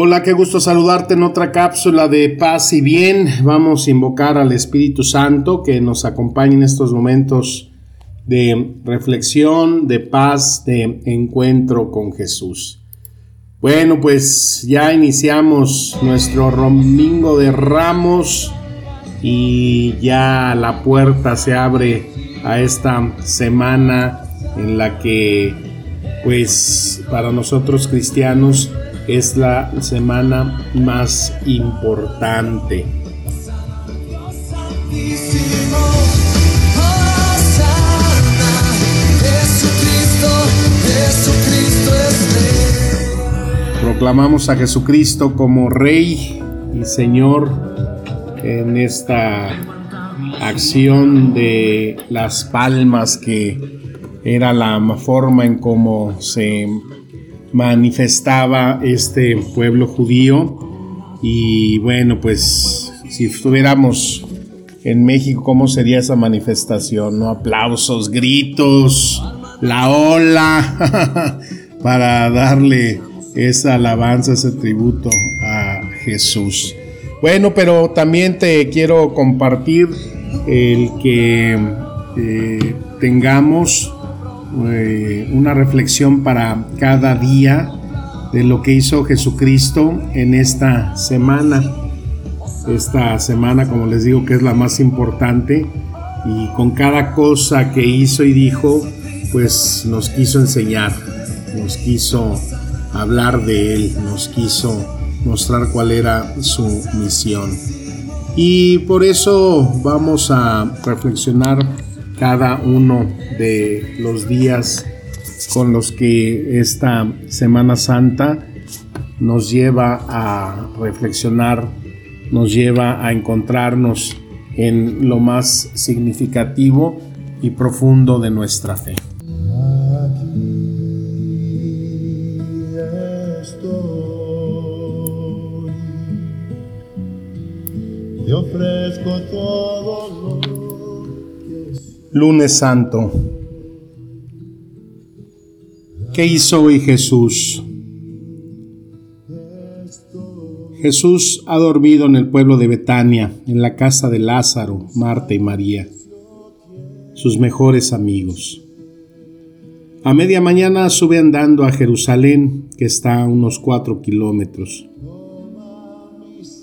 Hola, qué gusto saludarte en otra cápsula de paz y bien. Vamos a invocar al Espíritu Santo que nos acompañe en estos momentos de reflexión, de paz, de encuentro con Jesús. Bueno, pues ya iniciamos nuestro domingo de ramos y ya la puerta se abre a esta semana en la que pues para nosotros cristianos es la semana más importante. Proclamamos a Jesucristo como Rey y Señor en esta acción de las palmas que era la forma en cómo se manifestaba este pueblo judío. Y bueno, pues si estuviéramos en México, ¿cómo sería esa manifestación? ¿No? Aplausos, gritos, la ola, para darle esa alabanza, ese tributo a Jesús. Bueno, pero también te quiero compartir el que eh, tengamos eh, una reflexión para cada día de lo que hizo Jesucristo en esta semana. Esta semana, como les digo, que es la más importante y con cada cosa que hizo y dijo, pues nos quiso enseñar, nos quiso hablar de él, nos quiso mostrar cuál era su misión. Y por eso vamos a reflexionar cada uno de los días con los que esta Semana Santa nos lleva a reflexionar, nos lleva a encontrarnos en lo más significativo y profundo de nuestra fe. Te ofrezco todo Lunes Santo. ¿Qué hizo hoy Jesús? Jesús ha dormido en el pueblo de Betania, en la casa de Lázaro, Marta y María, sus mejores amigos. A media mañana sube andando a Jerusalén, que está a unos cuatro kilómetros.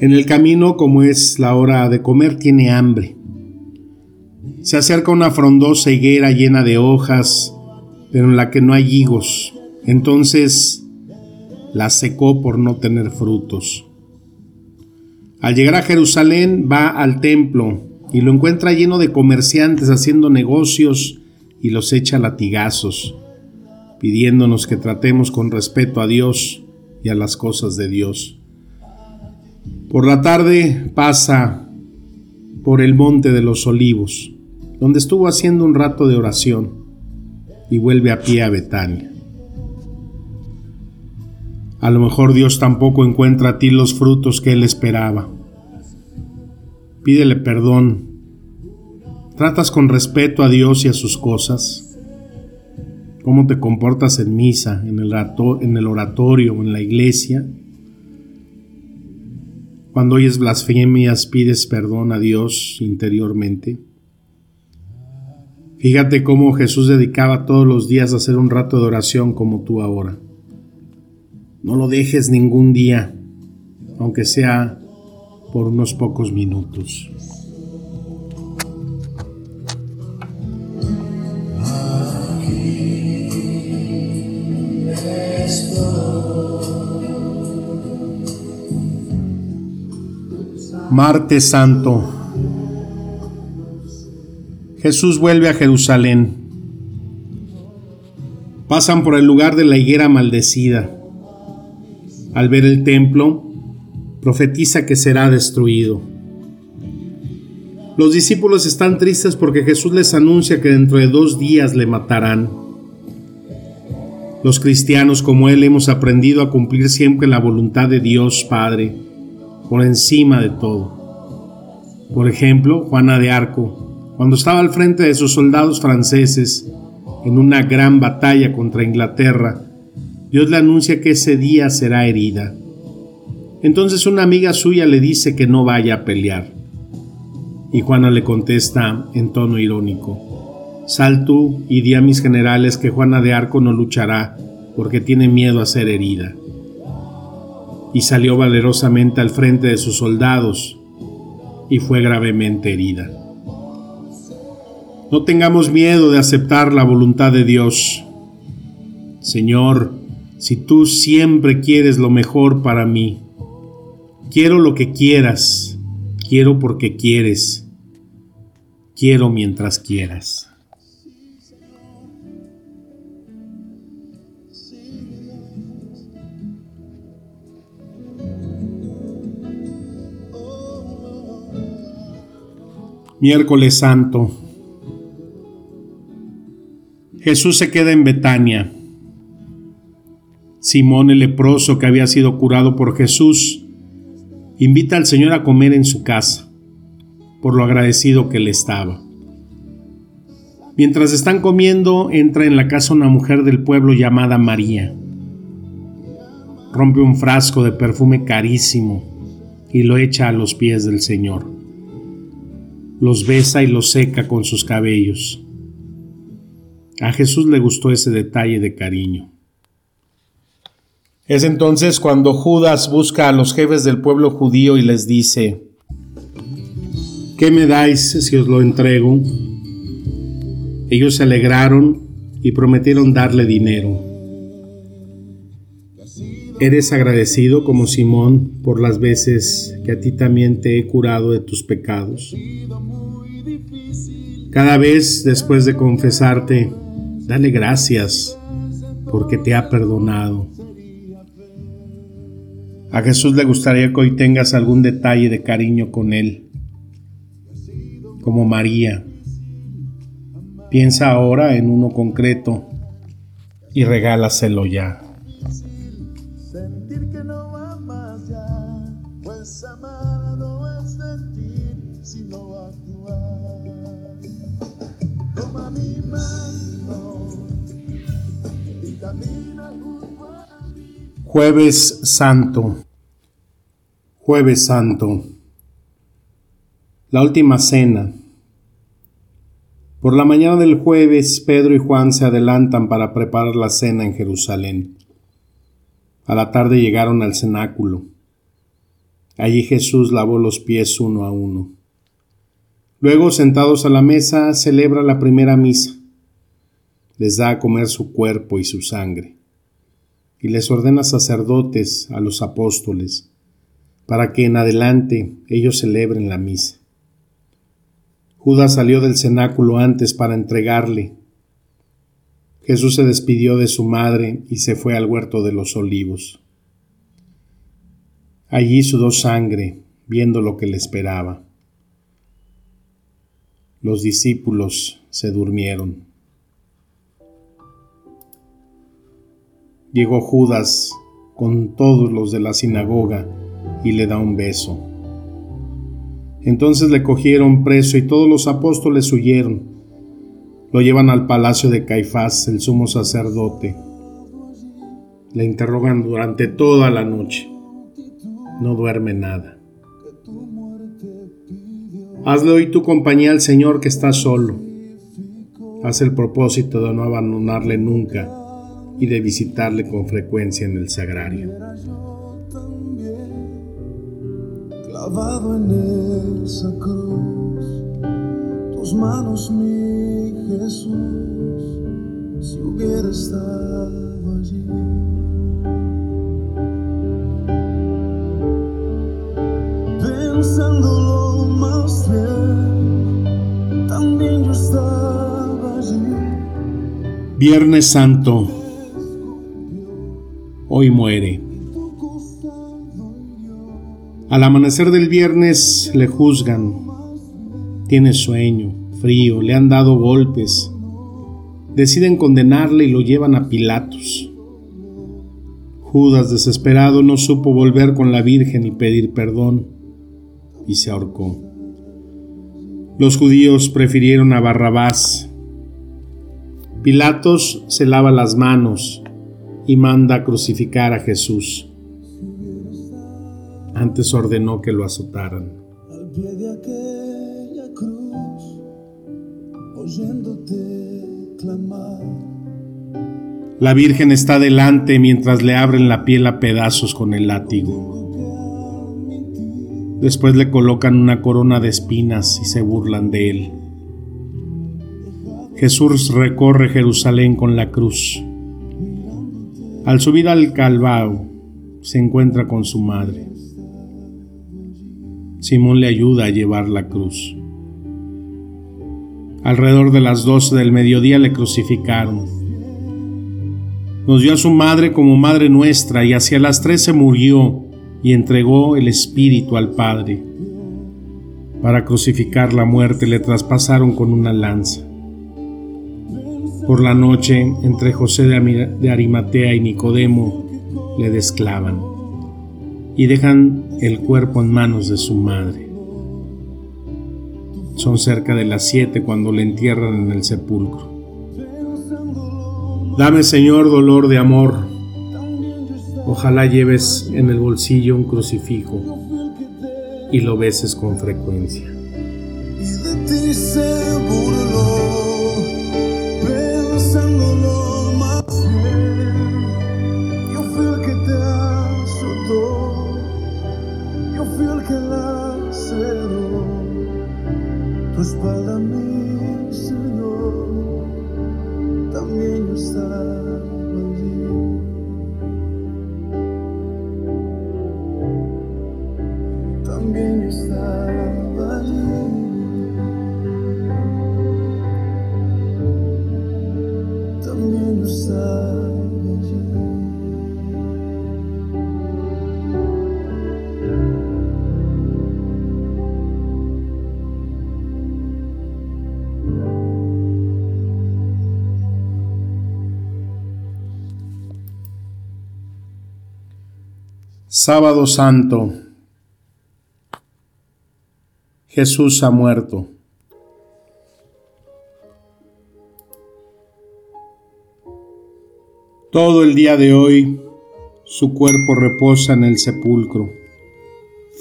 En el camino, como es la hora de comer, tiene hambre se acerca una frondosa higuera llena de hojas, pero en la que no hay higos. Entonces la secó por no tener frutos. Al llegar a Jerusalén va al templo y lo encuentra lleno de comerciantes haciendo negocios y los echa latigazos, pidiéndonos que tratemos con respeto a Dios y a las cosas de Dios. Por la tarde pasa por el monte de los olivos donde estuvo haciendo un rato de oración y vuelve a pie a Betania. A lo mejor Dios tampoco encuentra a ti los frutos que Él esperaba. Pídele perdón. ¿Tratas con respeto a Dios y a sus cosas? ¿Cómo te comportas en misa, en el, en el oratorio en la iglesia? Cuando oyes blasfemias, pides perdón a Dios interiormente. Fíjate cómo Jesús dedicaba todos los días a hacer un rato de oración como tú ahora. No lo dejes ningún día, aunque sea por unos pocos minutos. Martes Santo Jesús vuelve a Jerusalén. Pasan por el lugar de la higuera maldecida. al ver el templo, profetiza que será destruido. Los discípulos están tristes porque Jesús les anuncia que dentro de dos días le matarán. Los cristianos como Él hemos aprendido a cumplir siempre la voluntad de Dios Padre, por encima de todo. Por ejemplo, Juana de Arco, cuando estaba al frente de sus soldados franceses en una gran batalla contra Inglaterra, Dios le anuncia que ese día será herida. Entonces una amiga suya le dice que no vaya a pelear. Y Juana le contesta en tono irónico, Sal tú y di a mis generales que Juana de Arco no luchará porque tiene miedo a ser herida. Y salió valerosamente al frente de sus soldados y fue gravemente herida. No tengamos miedo de aceptar la voluntad de Dios. Señor, si tú siempre quieres lo mejor para mí, quiero lo que quieras, quiero porque quieres, quiero mientras quieras. Miércoles Santo. Jesús se queda en Betania. Simón el leproso que había sido curado por Jesús invita al Señor a comer en su casa, por lo agradecido que le estaba. Mientras están comiendo, entra en la casa una mujer del pueblo llamada María. Rompe un frasco de perfume carísimo y lo echa a los pies del Señor los besa y los seca con sus cabellos. A Jesús le gustó ese detalle de cariño. Es entonces cuando Judas busca a los jefes del pueblo judío y les dice, ¿qué me dais si os lo entrego? Ellos se alegraron y prometieron darle dinero. ¿Eres agradecido como Simón por las veces que a ti también te he curado de tus pecados? Cada vez después de confesarte, dale gracias porque te ha perdonado. A Jesús le gustaría que hoy tengas algún detalle de cariño con Él, como María. Piensa ahora en uno concreto y regálaselo ya. Jueves Santo. Jueves Santo. La última cena. Por la mañana del jueves, Pedro y Juan se adelantan para preparar la cena en Jerusalén. A la tarde llegaron al cenáculo. Allí Jesús lavó los pies uno a uno. Luego, sentados a la mesa, celebra la primera misa. Les da a comer su cuerpo y su sangre y les ordena sacerdotes a los apóstoles, para que en adelante ellos celebren la misa. Judas salió del cenáculo antes para entregarle. Jesús se despidió de su madre y se fue al huerto de los olivos. Allí sudó sangre, viendo lo que le esperaba. Los discípulos se durmieron. Llegó Judas con todos los de la sinagoga y le da un beso. Entonces le cogieron preso y todos los apóstoles huyeron. Lo llevan al palacio de Caifás, el sumo sacerdote. Le interrogan durante toda la noche. No duerme nada. Hazle hoy tu compañía al Señor que está solo. Haz el propósito de no abandonarle nunca y de visitarle con frecuencia en el sagrario. Clavado en esa cruz, tus manos, mi Jesús, si hubiera estado allí. Pensándolo más bien, también yo estaba allí. Viernes Santo hoy muere. Al amanecer del viernes le juzgan. Tiene sueño, frío, le han dado golpes. Deciden condenarle y lo llevan a Pilatos. Judas, desesperado, no supo volver con la Virgen y pedir perdón, y se ahorcó. Los judíos prefirieron a Barrabás. Pilatos se lava las manos y manda a crucificar a Jesús. Antes ordenó que lo azotaran. Al pie de aquella cruz, oyéndote clamar la Virgen está delante mientras le abren la piel a pedazos con el látigo. Después le colocan una corona de espinas y se burlan de él. Jesús recorre Jerusalén con la cruz. Al subir al Calvao, se encuentra con su madre. Simón le ayuda a llevar la cruz. Alrededor de las doce del mediodía le crucificaron nos dio a su madre como madre nuestra y hacia las trece murió y entregó el espíritu al Padre. Para crucificar la muerte le traspasaron con una lanza. Por la noche, entre José de Arimatea y Nicodemo, le desclavan y dejan el cuerpo en manos de su madre. Son cerca de las siete cuando le entierran en el sepulcro. Dame, Señor, dolor de amor. Ojalá lleves en el bolsillo un crucifijo y lo beses con frecuencia. Y de ti se Sábado Santo. Jesús ha muerto. Todo el día de hoy su cuerpo reposa en el sepulcro,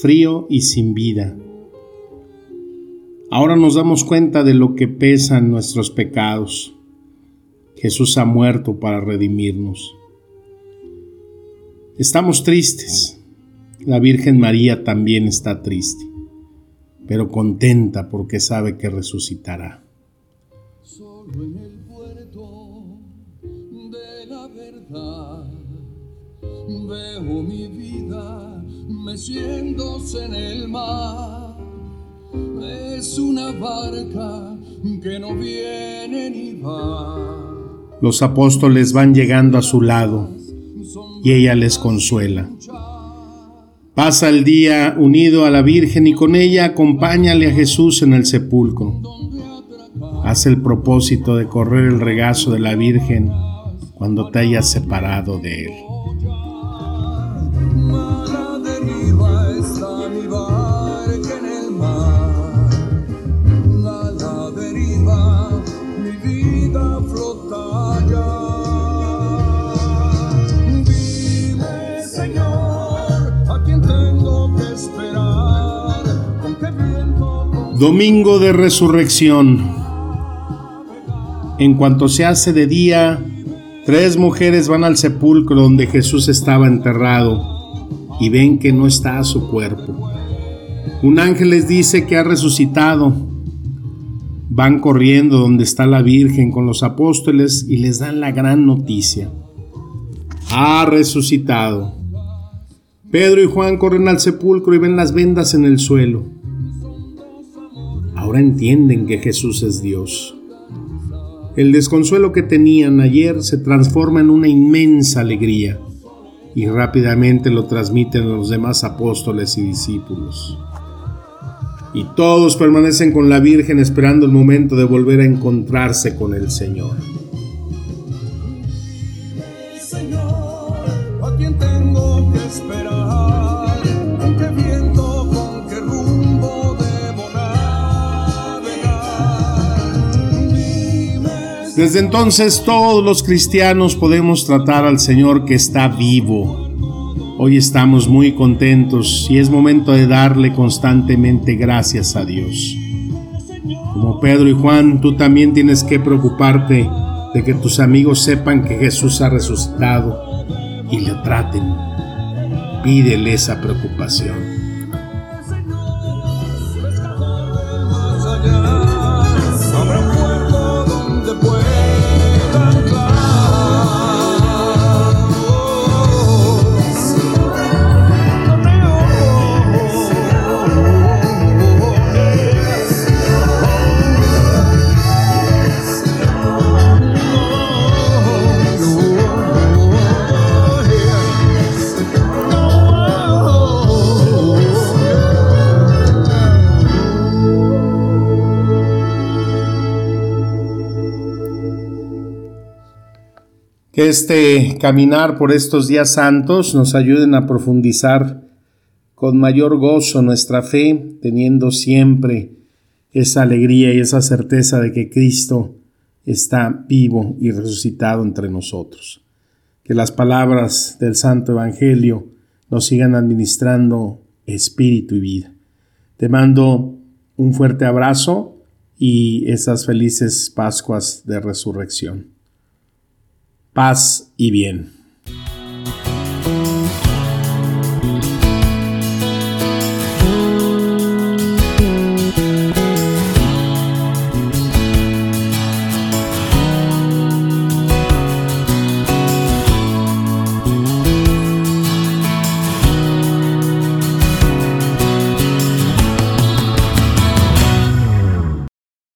frío y sin vida. Ahora nos damos cuenta de lo que pesan nuestros pecados. Jesús ha muerto para redimirnos. Estamos tristes. La Virgen María también está triste, pero contenta porque sabe que resucitará. Solo en el puerto de la verdad veo mi vida meciéndose en el mar. Es una barca que no viene ni va. Los apóstoles van llegando a su lado y ella les consuela. Pasa el día unido a la Virgen y con ella acompáñale a Jesús en el sepulcro. Haz el propósito de correr el regazo de la Virgen cuando te hayas separado de él. Domingo de Resurrección. En cuanto se hace de día, tres mujeres van al sepulcro donde Jesús estaba enterrado y ven que no está su cuerpo. Un ángel les dice que ha resucitado. Van corriendo donde está la Virgen con los apóstoles y les dan la gran noticia. Ha resucitado. Pedro y Juan corren al sepulcro y ven las vendas en el suelo ahora entienden que Jesús es Dios. El desconsuelo que tenían ayer se transforma en una inmensa alegría. y rápidamente lo transmiten a los demás apóstoles y discípulos. Y todos permanecen con la Virgen esperando el momento de volver a encontrarse con el Señor. Desde entonces todos los cristianos podemos tratar al Señor que está vivo. Hoy estamos muy contentos y es momento de darle constantemente gracias a Dios. Como Pedro y Juan, tú también tienes que preocuparte de que tus amigos sepan que Jesús ha resucitado y le traten. Pídele esa preocupación. Este caminar por estos días santos nos ayuden a profundizar con mayor gozo nuestra fe, teniendo siempre esa alegría y esa certeza de que Cristo está vivo y resucitado entre nosotros. Que las palabras del Santo Evangelio nos sigan administrando espíritu y vida. Te mando un fuerte abrazo y esas felices Pascuas de Resurrección paz y bien.